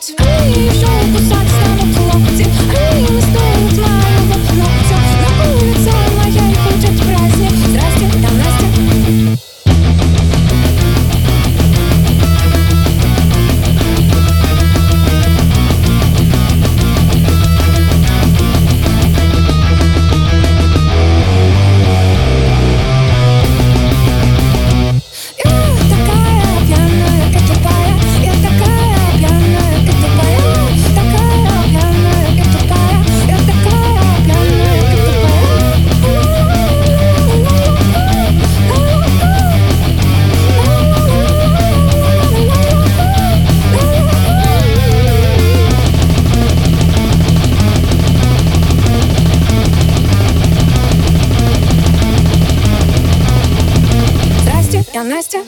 That stand up to Я Настя.